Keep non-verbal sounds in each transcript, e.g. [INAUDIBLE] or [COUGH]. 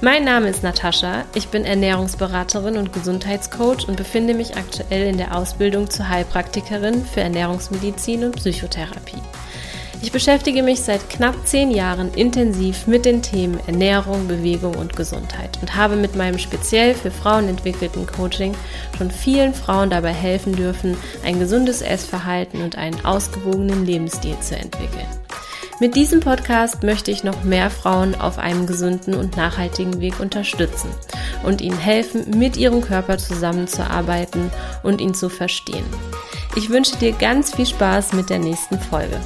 Mein Name ist Natascha, ich bin Ernährungsberaterin und Gesundheitscoach und befinde mich aktuell in der Ausbildung zur Heilpraktikerin für Ernährungsmedizin und Psychotherapie. Ich beschäftige mich seit knapp zehn Jahren intensiv mit den Themen Ernährung, Bewegung und Gesundheit und habe mit meinem speziell für Frauen entwickelten Coaching schon vielen Frauen dabei helfen dürfen, ein gesundes Essverhalten und einen ausgewogenen Lebensstil zu entwickeln. Mit diesem Podcast möchte ich noch mehr Frauen auf einem gesunden und nachhaltigen Weg unterstützen und ihnen helfen, mit ihrem Körper zusammenzuarbeiten und ihn zu verstehen. Ich wünsche dir ganz viel Spaß mit der nächsten Folge.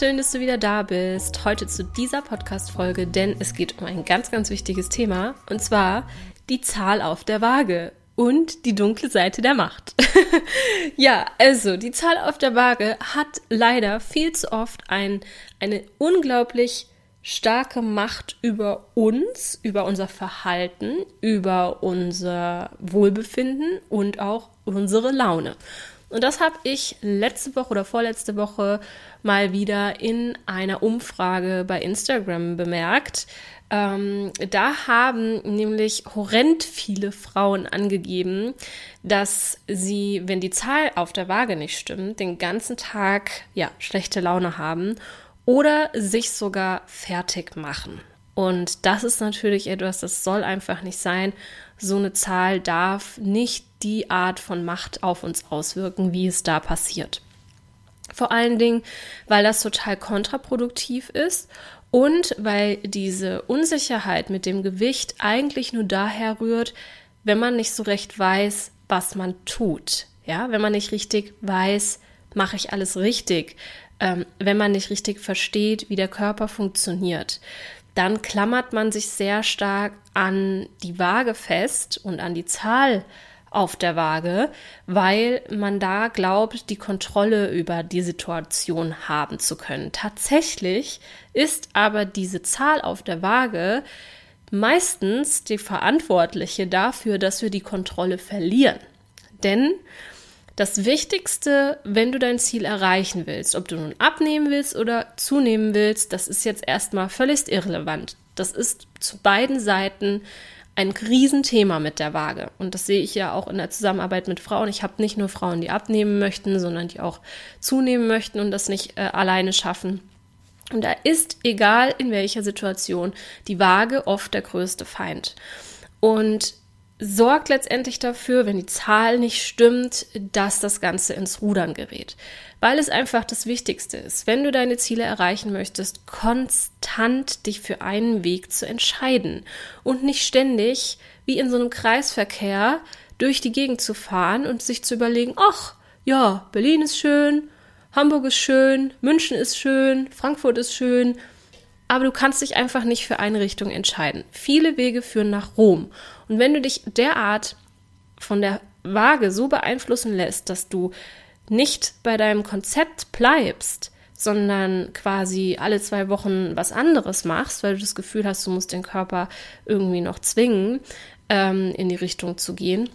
Schön, dass du wieder da bist. Heute zu dieser Podcast-Folge, denn es geht um ein ganz, ganz wichtiges Thema und zwar die Zahl auf der Waage und die dunkle Seite der Macht. [LAUGHS] ja, also die Zahl auf der Waage hat leider viel zu oft ein, eine unglaublich starke Macht über uns, über unser Verhalten, über unser Wohlbefinden und auch unsere Laune. Und das habe ich letzte Woche oder vorletzte Woche mal wieder in einer Umfrage bei Instagram bemerkt. Ähm, da haben nämlich horrend viele Frauen angegeben, dass sie, wenn die Zahl auf der Waage nicht stimmt, den ganzen Tag ja schlechte Laune haben oder sich sogar fertig machen. Und das ist natürlich etwas, das soll einfach nicht sein. So eine Zahl darf nicht die Art von Macht auf uns auswirken, wie es da passiert. Vor allen Dingen, weil das total kontraproduktiv ist und weil diese Unsicherheit mit dem Gewicht eigentlich nur daher rührt, wenn man nicht so recht weiß, was man tut. Ja, wenn man nicht richtig weiß, mache ich alles richtig, ähm, wenn man nicht richtig versteht, wie der Körper funktioniert dann klammert man sich sehr stark an die Waage fest und an die Zahl auf der Waage, weil man da glaubt, die Kontrolle über die Situation haben zu können. Tatsächlich ist aber diese Zahl auf der Waage meistens die Verantwortliche dafür, dass wir die Kontrolle verlieren. Denn das Wichtigste, wenn du dein Ziel erreichen willst, ob du nun abnehmen willst oder zunehmen willst, das ist jetzt erstmal völlig irrelevant. Das ist zu beiden Seiten ein Riesenthema mit der Waage. Und das sehe ich ja auch in der Zusammenarbeit mit Frauen. Ich habe nicht nur Frauen, die abnehmen möchten, sondern die auch zunehmen möchten und das nicht äh, alleine schaffen. Und da ist, egal in welcher Situation, die Waage oft der größte Feind. Und sorgt letztendlich dafür, wenn die Zahl nicht stimmt, dass das Ganze ins Rudern gerät. Weil es einfach das Wichtigste ist, wenn du deine Ziele erreichen möchtest, konstant dich für einen Weg zu entscheiden und nicht ständig wie in so einem Kreisverkehr durch die Gegend zu fahren und sich zu überlegen, ach, ja, Berlin ist schön, Hamburg ist schön, München ist schön, Frankfurt ist schön, aber du kannst dich einfach nicht für eine Richtung entscheiden. Viele Wege führen nach Rom. Und wenn du dich derart von der Waage so beeinflussen lässt, dass du nicht bei deinem Konzept bleibst, sondern quasi alle zwei Wochen was anderes machst, weil du das Gefühl hast, du musst den Körper irgendwie noch zwingen, ähm, in die Richtung zu gehen,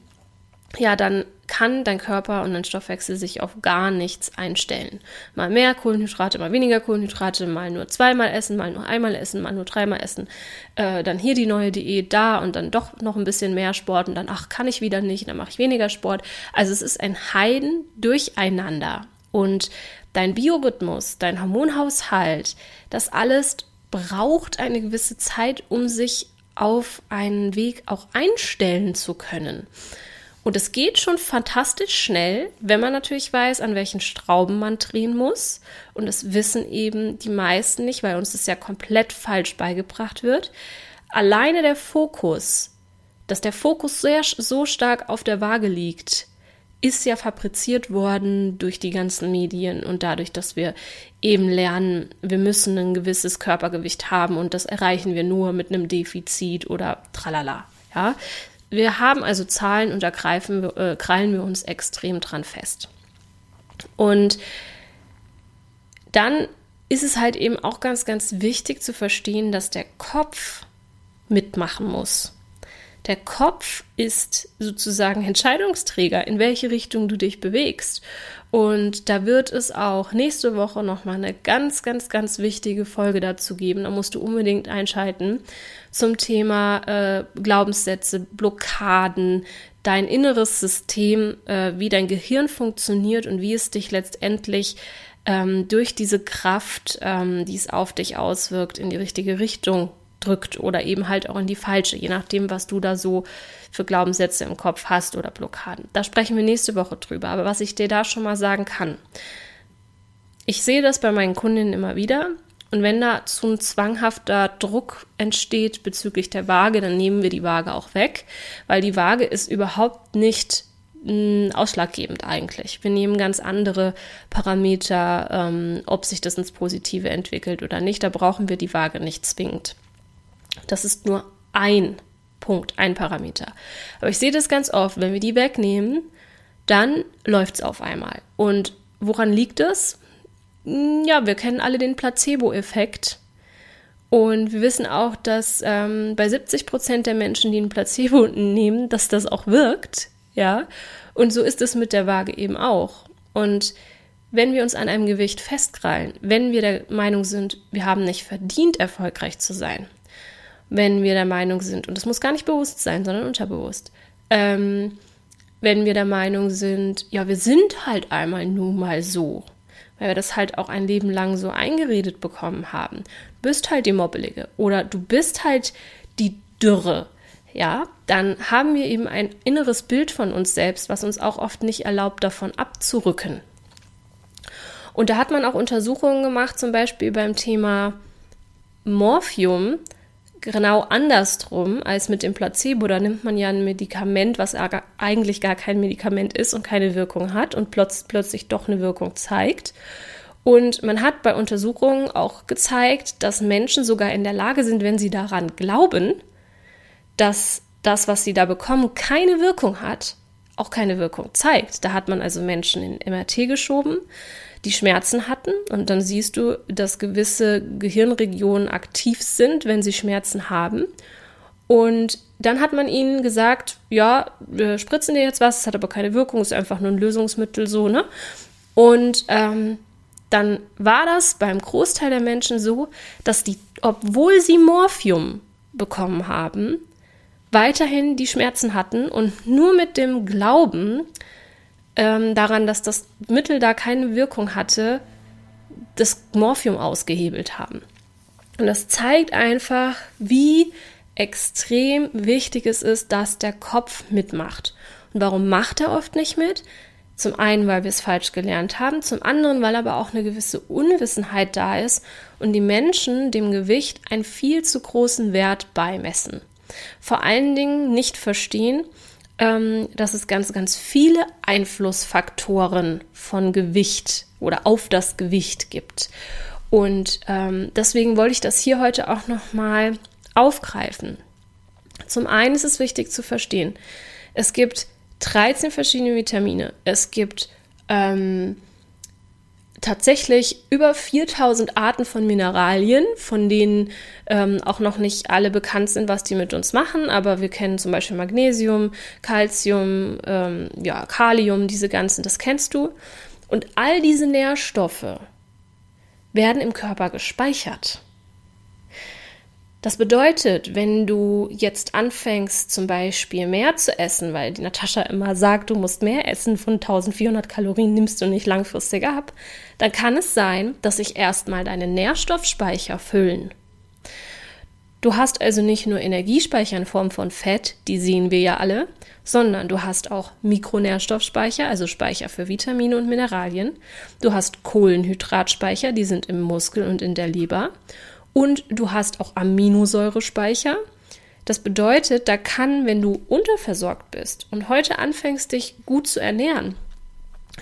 ja, dann kann dein Körper und dein Stoffwechsel sich auf gar nichts einstellen. Mal mehr Kohlenhydrate, mal weniger Kohlenhydrate, mal nur zweimal essen, mal nur einmal essen, mal nur dreimal essen. Äh, dann hier die neue Diät, da und dann doch noch ein bisschen mehr Sport und dann, ach, kann ich wieder nicht, dann mache ich weniger Sport. Also es ist ein Heiden durcheinander. Und dein Biorhythmus, dein Hormonhaushalt, das alles braucht eine gewisse Zeit, um sich auf einen Weg auch einstellen zu können. Und es geht schon fantastisch schnell, wenn man natürlich weiß, an welchen Strauben man drehen muss. Und das wissen eben die meisten nicht, weil uns das ja komplett falsch beigebracht wird. Alleine der Fokus, dass der Fokus sehr, so stark auf der Waage liegt, ist ja fabriziert worden durch die ganzen Medien und dadurch, dass wir eben lernen, wir müssen ein gewisses Körpergewicht haben und das erreichen wir nur mit einem Defizit oder tralala. Ja, wir haben also Zahlen und da greifen wir, äh, krallen wir uns extrem dran fest. Und dann ist es halt eben auch ganz, ganz wichtig zu verstehen, dass der Kopf mitmachen muss. Der Kopf ist sozusagen Entscheidungsträger, in welche Richtung du dich bewegst. Und da wird es auch nächste Woche nochmal eine ganz, ganz, ganz wichtige Folge dazu geben. Da musst du unbedingt einschalten zum Thema äh, Glaubenssätze, Blockaden, dein inneres System, äh, wie dein Gehirn funktioniert und wie es dich letztendlich ähm, durch diese Kraft, ähm, die es auf dich auswirkt, in die richtige Richtung drückt oder eben halt auch in die falsche, je nachdem, was du da so für Glaubenssätze im Kopf hast oder Blockaden. Da sprechen wir nächste Woche drüber. Aber was ich dir da schon mal sagen kann, ich sehe das bei meinen Kundinnen immer wieder. Und wenn da zu ein zwanghafter Druck entsteht bezüglich der Waage, dann nehmen wir die Waage auch weg, weil die Waage ist überhaupt nicht mh, ausschlaggebend eigentlich. Wir nehmen ganz andere Parameter, ähm, ob sich das ins Positive entwickelt oder nicht. Da brauchen wir die Waage nicht zwingend. Das ist nur ein Punkt, ein Parameter. Aber ich sehe das ganz oft, wenn wir die wegnehmen, dann läuft es auf einmal. Und woran liegt es? Hm, ja, wir kennen alle den Placebo-Effekt. Und wir wissen auch, dass ähm, bei 70 Prozent der Menschen, die ein Placebo nehmen, dass das auch wirkt. Ja. Und so ist es mit der Waage eben auch. Und wenn wir uns an einem Gewicht festkrallen, wenn wir der Meinung sind, wir haben nicht verdient, erfolgreich zu sein, wenn wir der Meinung sind, und das muss gar nicht bewusst sein, sondern unterbewusst, ähm, wenn wir der Meinung sind, ja, wir sind halt einmal nun mal so, weil wir das halt auch ein Leben lang so eingeredet bekommen haben. Bist halt die Mobbelige oder du bist halt die Dürre, ja, dann haben wir eben ein inneres Bild von uns selbst, was uns auch oft nicht erlaubt, davon abzurücken. Und da hat man auch Untersuchungen gemacht, zum Beispiel beim Thema Morphium, genau andersrum als mit dem Placebo. Da nimmt man ja ein Medikament, was eigentlich gar kein Medikament ist und keine Wirkung hat und plötz plötzlich doch eine Wirkung zeigt. Und man hat bei Untersuchungen auch gezeigt, dass Menschen sogar in der Lage sind, wenn sie daran glauben, dass das, was sie da bekommen, keine Wirkung hat, auch keine Wirkung zeigt. Da hat man also Menschen in MRT geschoben, die Schmerzen hatten. Und dann siehst du, dass gewisse Gehirnregionen aktiv sind, wenn sie Schmerzen haben. Und dann hat man ihnen gesagt, ja, wir spritzen dir jetzt was, es hat aber keine Wirkung, ist einfach nur ein Lösungsmittel so, ne? Und ähm, dann war das beim Großteil der Menschen so, dass die, obwohl sie Morphium bekommen haben, weiterhin die Schmerzen hatten und nur mit dem Glauben, ähm, daran, dass das Mittel da keine Wirkung hatte, das Morphium ausgehebelt haben. Und das zeigt einfach, wie extrem wichtig es ist, dass der Kopf mitmacht. Und warum macht er oft nicht mit? Zum einen, weil wir es falsch gelernt haben, zum anderen, weil aber auch eine gewisse Unwissenheit da ist und die Menschen dem Gewicht einen viel zu großen Wert beimessen. Vor allen Dingen nicht verstehen, ähm, dass es ganz, ganz viele Einflussfaktoren von Gewicht oder auf das Gewicht gibt. Und ähm, deswegen wollte ich das hier heute auch nochmal aufgreifen. Zum einen ist es wichtig zu verstehen, es gibt 13 verschiedene Vitamine. Es gibt ähm, tatsächlich über 4000 Arten von Mineralien, von denen ähm, auch noch nicht alle bekannt sind, was die mit uns machen, aber wir kennen zum Beispiel Magnesium, Calcium, ähm, ja, Kalium, diese ganzen, das kennst du. Und all diese Nährstoffe werden im Körper gespeichert. Das bedeutet, wenn du jetzt anfängst, zum Beispiel mehr zu essen, weil die Natascha immer sagt, du musst mehr essen, von 1400 Kalorien nimmst du nicht langfristig ab, dann kann es sein, dass sich erstmal deine Nährstoffspeicher füllen. Du hast also nicht nur Energiespeicher in Form von Fett, die sehen wir ja alle, sondern du hast auch Mikronährstoffspeicher, also Speicher für Vitamine und Mineralien. Du hast Kohlenhydratspeicher, die sind im Muskel und in der Leber. Und du hast auch Aminosäurespeicher. Das bedeutet, da kann, wenn du unterversorgt bist und heute anfängst, dich gut zu ernähren,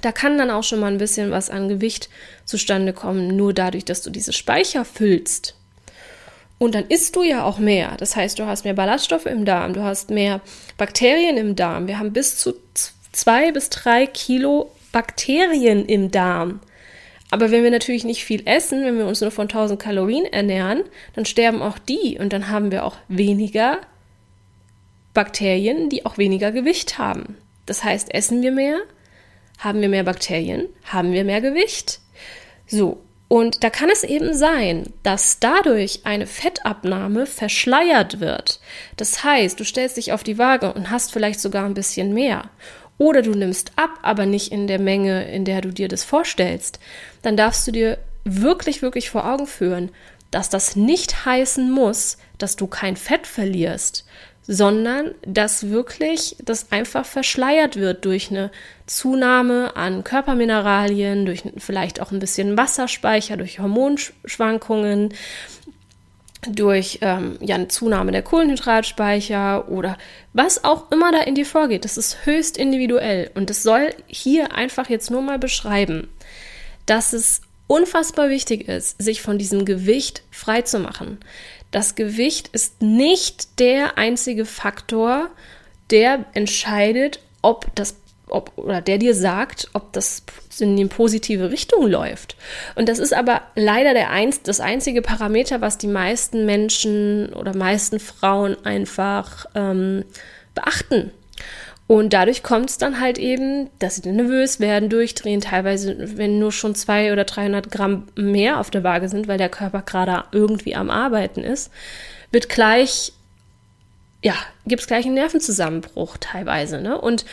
da kann dann auch schon mal ein bisschen was an Gewicht zustande kommen, nur dadurch, dass du diese Speicher füllst. Und dann isst du ja auch mehr. Das heißt, du hast mehr Ballaststoffe im Darm, du hast mehr Bakterien im Darm. Wir haben bis zu zwei bis drei Kilo Bakterien im Darm. Aber wenn wir natürlich nicht viel essen, wenn wir uns nur von 1000 Kalorien ernähren, dann sterben auch die und dann haben wir auch weniger Bakterien, die auch weniger Gewicht haben. Das heißt, essen wir mehr, haben wir mehr Bakterien, haben wir mehr Gewicht. So, und da kann es eben sein, dass dadurch eine Fettabnahme verschleiert wird. Das heißt, du stellst dich auf die Waage und hast vielleicht sogar ein bisschen mehr. Oder du nimmst ab, aber nicht in der Menge, in der du dir das vorstellst. Dann darfst du dir wirklich, wirklich vor Augen führen, dass das nicht heißen muss, dass du kein Fett verlierst, sondern dass wirklich das einfach verschleiert wird durch eine Zunahme an Körpermineralien, durch vielleicht auch ein bisschen Wasserspeicher, durch Hormonschwankungen, durch ähm, ja, eine Zunahme der Kohlenhydratspeicher oder was auch immer da in dir vorgeht. Das ist höchst individuell und das soll hier einfach jetzt nur mal beschreiben, dass es unfassbar wichtig ist, sich von diesem Gewicht frei zu machen das Gewicht ist nicht der einzige Faktor, der entscheidet, ob das ob, oder der dir sagt, ob das in die positive Richtung läuft. Und das ist aber leider der ein, das einzige Parameter, was die meisten Menschen oder meisten Frauen einfach ähm, beachten. Und dadurch kommt es dann halt eben, dass sie nervös werden, durchdrehen, teilweise, wenn nur schon zwei oder 300 Gramm mehr auf der Waage sind, weil der Körper gerade irgendwie am Arbeiten ist, wird gleich, ja, gibt es gleich einen Nervenzusammenbruch teilweise. Ne? Und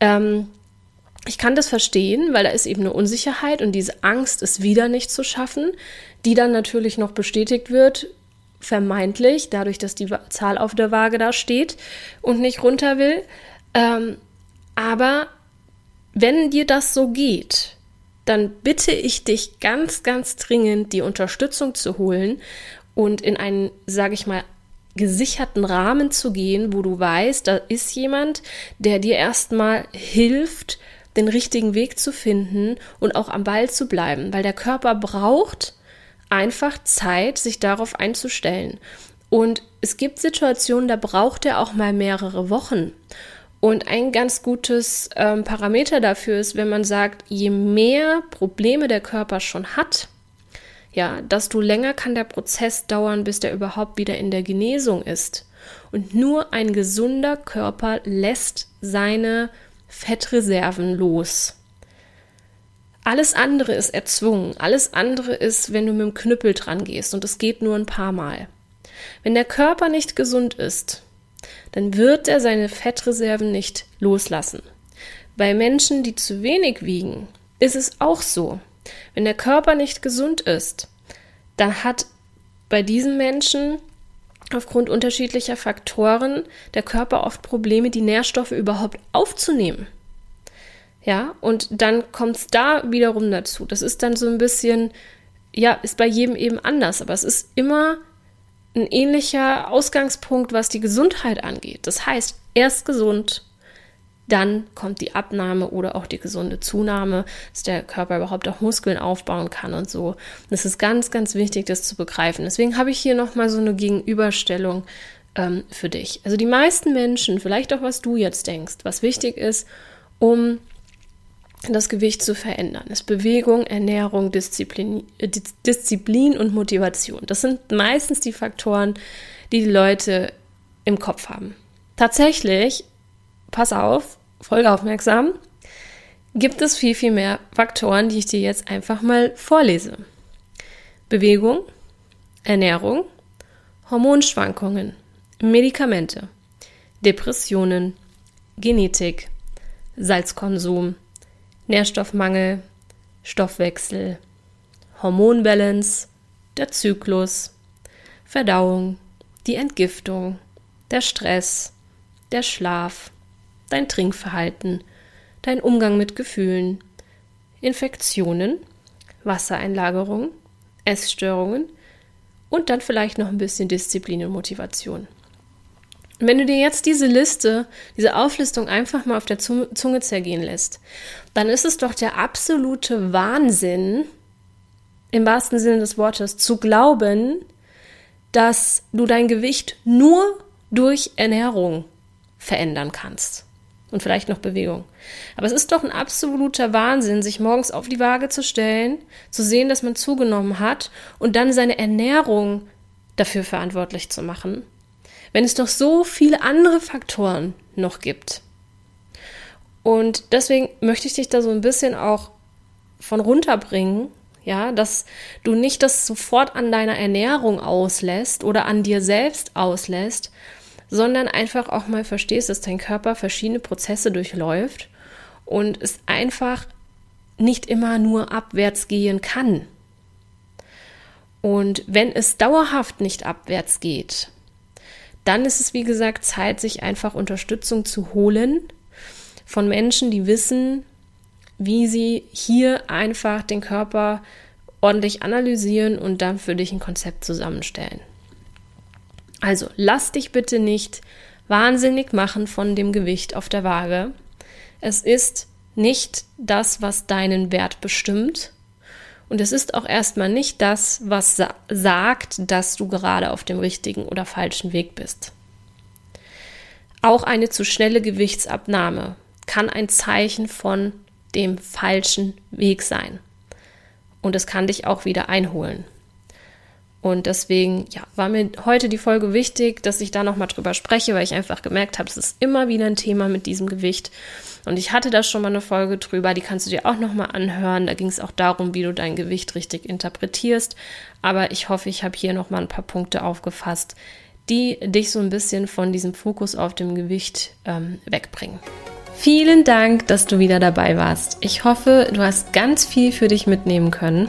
ähm, ich kann das verstehen, weil da ist eben eine Unsicherheit und diese Angst, es wieder nicht zu schaffen, die dann natürlich noch bestätigt wird, vermeintlich, dadurch, dass die Zahl auf der Waage da steht und nicht runter will. Ähm, aber wenn dir das so geht, dann bitte ich dich ganz, ganz dringend, die Unterstützung zu holen und in einen, sage ich mal, gesicherten Rahmen zu gehen, wo du weißt, da ist jemand, der dir erstmal hilft, den richtigen Weg zu finden und auch am Ball zu bleiben, weil der Körper braucht einfach Zeit, sich darauf einzustellen. Und es gibt Situationen, da braucht er auch mal mehrere Wochen. Und ein ganz gutes ähm, Parameter dafür ist, wenn man sagt, je mehr Probleme der Körper schon hat, ja, desto länger kann der Prozess dauern, bis der überhaupt wieder in der Genesung ist. Und nur ein gesunder Körper lässt seine Fettreserven los. Alles andere ist erzwungen. Alles andere ist, wenn du mit dem Knüppel dran gehst und es geht nur ein paar Mal. Wenn der Körper nicht gesund ist, dann wird er seine Fettreserven nicht loslassen. Bei Menschen, die zu wenig wiegen, ist es auch so. Wenn der Körper nicht gesund ist, dann hat bei diesen Menschen aufgrund unterschiedlicher Faktoren der Körper oft Probleme, die Nährstoffe überhaupt aufzunehmen. Ja, und dann kommt es da wiederum dazu. Das ist dann so ein bisschen, ja, ist bei jedem eben anders, aber es ist immer ein ähnlicher Ausgangspunkt, was die Gesundheit angeht. Das heißt, erst gesund, dann kommt die Abnahme oder auch die gesunde Zunahme, dass der Körper überhaupt auch Muskeln aufbauen kann und so. Das ist ganz, ganz wichtig, das zu begreifen. Deswegen habe ich hier nochmal so eine Gegenüberstellung ähm, für dich. Also die meisten Menschen, vielleicht auch was du jetzt denkst, was wichtig ist, um das Gewicht zu verändern, ist Bewegung, Ernährung, Disziplin, äh, Disziplin und Motivation. Das sind meistens die Faktoren, die die Leute im Kopf haben. Tatsächlich, pass auf, folge aufmerksam, gibt es viel, viel mehr Faktoren, die ich dir jetzt einfach mal vorlese. Bewegung, Ernährung, Hormonschwankungen, Medikamente, Depressionen, Genetik, Salzkonsum, Nährstoffmangel, Stoffwechsel, Hormonbalance, der Zyklus, Verdauung, die Entgiftung, der Stress, der Schlaf, dein Trinkverhalten, dein Umgang mit Gefühlen, Infektionen, Wassereinlagerung, Essstörungen und dann vielleicht noch ein bisschen Disziplin und Motivation. Und wenn du dir jetzt diese Liste, diese Auflistung einfach mal auf der Zunge zergehen lässt, dann ist es doch der absolute Wahnsinn, im wahrsten Sinne des Wortes, zu glauben, dass du dein Gewicht nur durch Ernährung verändern kannst. Und vielleicht noch Bewegung. Aber es ist doch ein absoluter Wahnsinn, sich morgens auf die Waage zu stellen, zu sehen, dass man zugenommen hat und dann seine Ernährung dafür verantwortlich zu machen wenn es doch so viele andere Faktoren noch gibt. Und deswegen möchte ich dich da so ein bisschen auch von runterbringen, ja, dass du nicht das sofort an deiner Ernährung auslässt oder an dir selbst auslässt, sondern einfach auch mal verstehst, dass dein Körper verschiedene Prozesse durchläuft und es einfach nicht immer nur abwärts gehen kann. Und wenn es dauerhaft nicht abwärts geht, dann ist es, wie gesagt, Zeit, sich einfach Unterstützung zu holen von Menschen, die wissen, wie sie hier einfach den Körper ordentlich analysieren und dann für dich ein Konzept zusammenstellen. Also lass dich bitte nicht wahnsinnig machen von dem Gewicht auf der Waage. Es ist nicht das, was deinen Wert bestimmt. Und es ist auch erstmal nicht das, was sa sagt, dass du gerade auf dem richtigen oder falschen Weg bist. Auch eine zu schnelle Gewichtsabnahme kann ein Zeichen von dem falschen Weg sein. Und es kann dich auch wieder einholen. Und deswegen ja, war mir heute die Folge wichtig, dass ich da nochmal drüber spreche, weil ich einfach gemerkt habe, es ist immer wieder ein Thema mit diesem Gewicht. Und ich hatte da schon mal eine Folge drüber, die kannst du dir auch nochmal anhören. Da ging es auch darum, wie du dein Gewicht richtig interpretierst. Aber ich hoffe, ich habe hier nochmal ein paar Punkte aufgefasst, die dich so ein bisschen von diesem Fokus auf dem Gewicht ähm, wegbringen. Vielen Dank, dass du wieder dabei warst. Ich hoffe, du hast ganz viel für dich mitnehmen können.